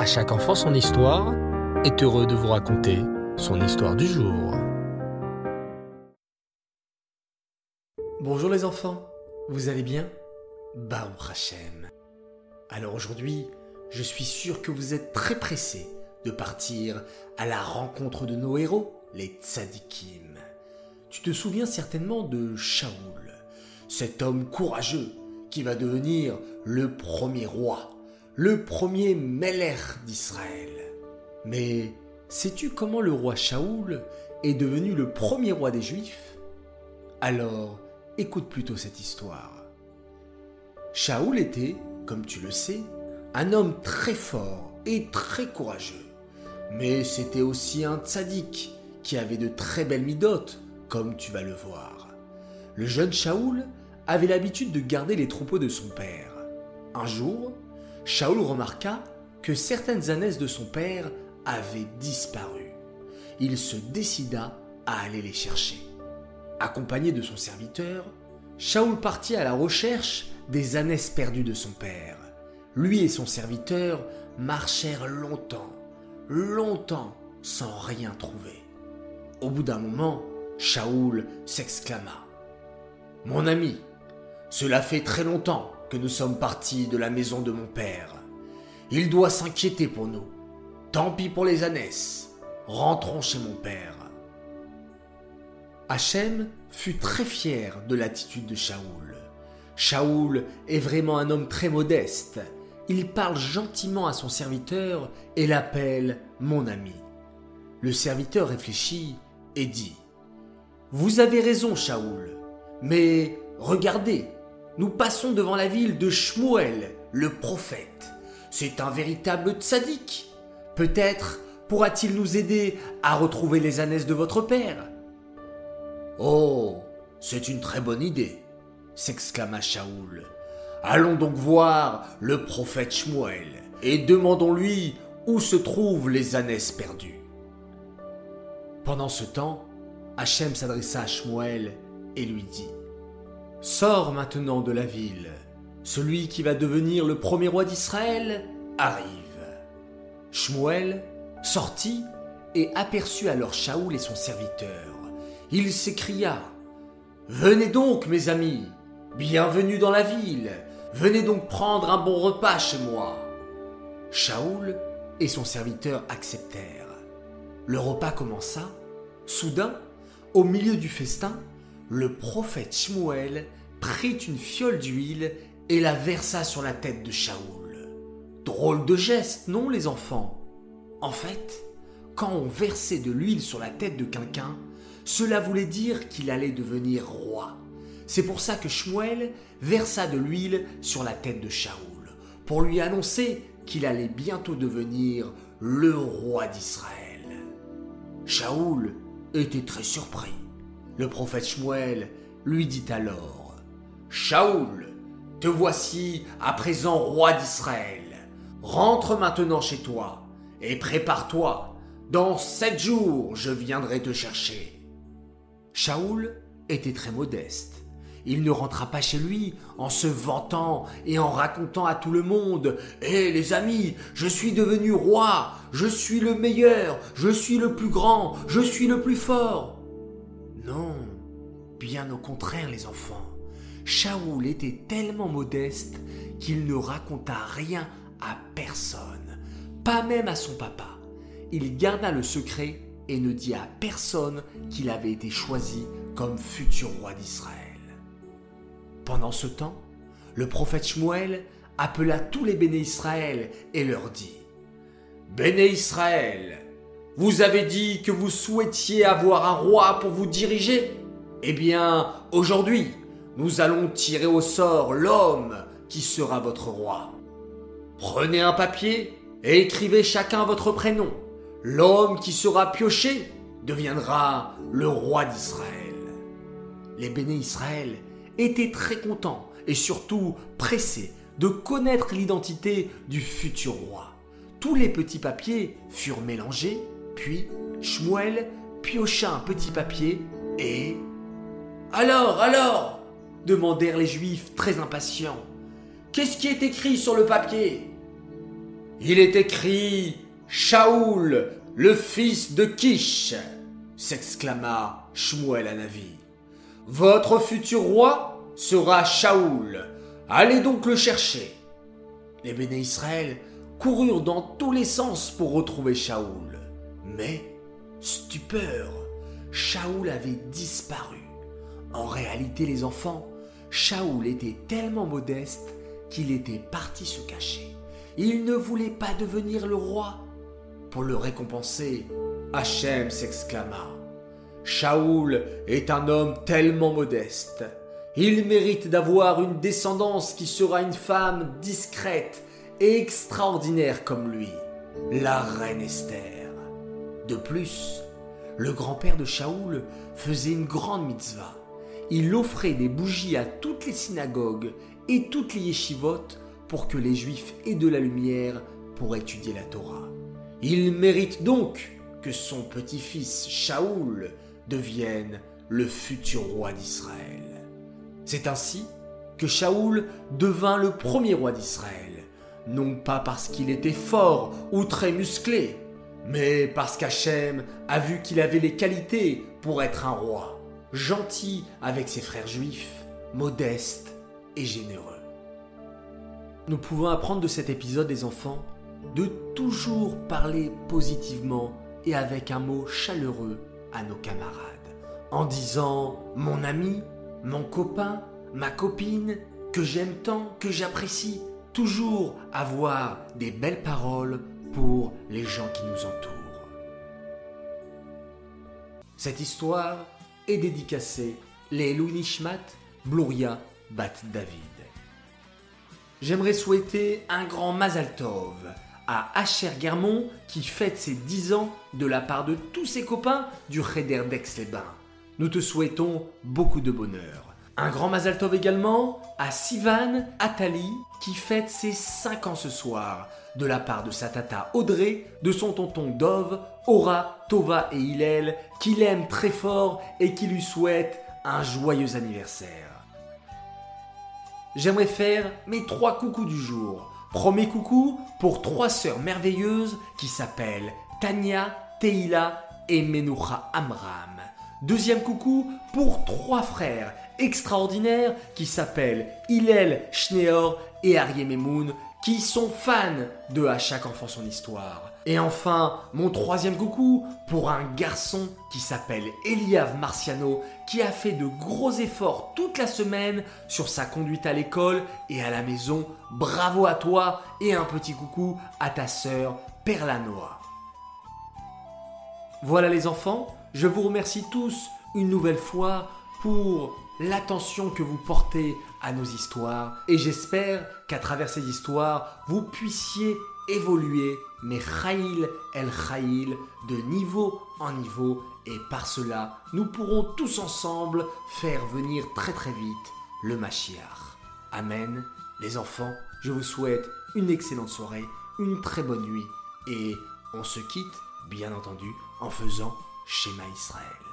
À chaque enfant son histoire est heureux de vous raconter son histoire du jour. Bonjour les enfants, vous allez bien? Baruch Hashem. Alors aujourd'hui, je suis sûr que vous êtes très pressés de partir à la rencontre de nos héros, les tzadikim. Tu te souviens certainement de Shaoul, cet homme courageux qui va devenir le premier roi, le premier Meller d'Israël. Mais sais-tu comment le roi Shaoul est devenu le premier roi des Juifs? Alors, écoute plutôt cette histoire. Shaoul était, comme tu le sais, un homme très fort et très courageux. Mais c'était aussi un tzaddik qui avait de très belles midotes, comme tu vas le voir. Le jeune Shaoul avait l'habitude de garder les troupeaux de son père. Un jour, Shaoul remarqua que certaines ânesses de son père avaient disparu. Il se décida à aller les chercher. Accompagné de son serviteur, Shaoul partit à la recherche des ânesses perdues de son père. Lui et son serviteur marchèrent longtemps, longtemps sans rien trouver. Au bout d'un moment, Shaoul s'exclama. Mon ami, cela fait très longtemps que nous sommes partis de la maison de mon père. Il doit s'inquiéter pour nous. Tant pis pour les ânesses. Rentrons chez mon père. Hachem fut très fier de l'attitude de Shaoul. Shaoul est vraiment un homme très modeste. Il parle gentiment à son serviteur et l'appelle mon ami. Le serviteur réfléchit et dit Vous avez raison, Shaoul, mais regardez, nous passons devant la ville de Shmuel, le prophète. C'est un véritable tzaddik. Peut-être pourra-t-il nous aider à retrouver les ânesses de votre père Oh, c'est une très bonne idée, s'exclama Shaoul. Allons donc voir le prophète Shmuel et demandons-lui où se trouvent les ânesses perdues. Pendant ce temps, Hachem s'adressa à Shmuel et lui dit Sors maintenant de la ville. Celui qui va devenir le premier roi d'Israël arrive. Shmuel sortit et aperçut alors Shaoul et son serviteur. Il s'écria Venez donc, mes amis, bienvenue dans la ville, venez donc prendre un bon repas chez moi. Shaoul et son serviteur acceptèrent. Le repas commença. Soudain, au milieu du festin, le prophète Shmuel prit une fiole d'huile et la versa sur la tête de Shaoul. Drôle de geste, non les enfants? En fait, quand on versait de l'huile sur la tête de quelqu'un, cela voulait dire qu'il allait devenir roi. C'est pour ça que Shmuel versa de l'huile sur la tête de Shaoul, pour lui annoncer qu'il allait bientôt devenir le roi d'Israël. Shaoul était très surpris. Le prophète Shmuel lui dit alors Shaoul, te voici à présent roi d'Israël. Rentre maintenant chez toi et prépare-toi. Dans sept jours, je viendrai te chercher. Shaoul était très modeste. Il ne rentra pas chez lui en se vantant et en racontant à tout le monde Hé les amis, je suis devenu roi, je suis le meilleur, je suis le plus grand, je suis le plus fort. Non, bien au contraire les enfants. Shaoul était tellement modeste qu'il ne raconta rien à personne, pas même à son papa. Il garda le secret et ne dit à personne qu'il avait été choisi comme futur roi d'Israël. Pendant ce temps, le prophète Shmuel appela tous les béné Israël et leur dit Béné Israël, vous avez dit que vous souhaitiez avoir un roi pour vous diriger Eh bien, aujourd'hui, nous allons tirer au sort l'homme qui sera votre roi. Prenez un papier et écrivez chacun votre prénom. L'homme qui sera pioché deviendra le roi d'Israël. Les béné Israël étaient très contents et surtout pressés de connaître l'identité du futur roi. Tous les petits papiers furent mélangés puis Shmuel piocha un petit papier et... Alors, alors demandèrent les Juifs très impatients. Qu'est-ce qui est écrit sur le papier? Il est écrit Shaoul, le fils de Kish, s'exclama Shmuel Anavi. Votre futur roi sera Shaoul. Allez donc le chercher. Les béné Israël coururent dans tous les sens pour retrouver Shaoul. Mais, stupeur, Shaoul avait disparu. En réalité, les enfants, Shaoul était tellement modeste qu'il était parti se cacher. Il ne voulait pas devenir le roi. Pour le récompenser, Hachem s'exclama. Shaoul est un homme tellement modeste. Il mérite d'avoir une descendance qui sera une femme discrète et extraordinaire comme lui, la reine Esther. De plus, le grand-père de Shaoul faisait une grande mitzvah. Il offrait des bougies à toutes les synagogues et toutes les yeshivotes pour que les juifs aient de la lumière pour étudier la Torah. Il mérite donc que son petit-fils Shaoul devienne le futur roi d'Israël. C'est ainsi que Shaoul devint le premier roi d'Israël, non pas parce qu'il était fort ou très musclé, mais parce qu'Hachem a vu qu'il avait les qualités pour être un roi, gentil avec ses frères juifs, modeste et généreux. Nous pouvons apprendre de cet épisode des enfants de toujours parler positivement et avec un mot chaleureux à nos camarades, en disant mon ami, mon copain, ma copine, que j'aime tant, que j'apprécie, toujours avoir des belles paroles pour les gens qui nous entourent. Cette histoire est dédicacée les Nishmat Bluria Bat David. J'aimerais souhaiter un grand Mazal Tov à Asher Guermont qui fête ses 10 ans de la part de tous ses copains du Reder d'Aix-les-Bains. Nous te souhaitons beaucoup de bonheur. Un grand Mazal Tov également à Sivan Atali qui fête ses 5 ans ce soir de la part de sa tata Audrey, de son tonton Dove, Aura, Tova et Hillel qui l'aiment très fort et qui lui souhaitent un joyeux anniversaire. J'aimerais faire mes trois coucous du jour. Premier coucou pour trois sœurs merveilleuses qui s'appellent Tania, Teila et Menoucha Amram. Deuxième coucou pour trois frères extraordinaires qui s'appellent Hillel Schneor et Memoun qui sont fans de À chaque enfant son histoire. Et enfin, mon troisième coucou pour un garçon qui s'appelle Eliav Marciano, qui a fait de gros efforts toute la semaine sur sa conduite à l'école et à la maison. Bravo à toi et un petit coucou à ta sœur Perlanoa. Voilà les enfants, je vous remercie tous une nouvelle fois pour l'attention que vous portez à nos histoires et j'espère qu'à travers ces histoires, vous puissiez évoluer, mais Khaïl el Khaïl, de niveau en niveau et par cela, nous pourrons tous ensemble faire venir très très vite le Mashiach. Amen. Les enfants, je vous souhaite une excellente soirée, une très bonne nuit et on se quitte, bien entendu, en faisant Schéma Israël.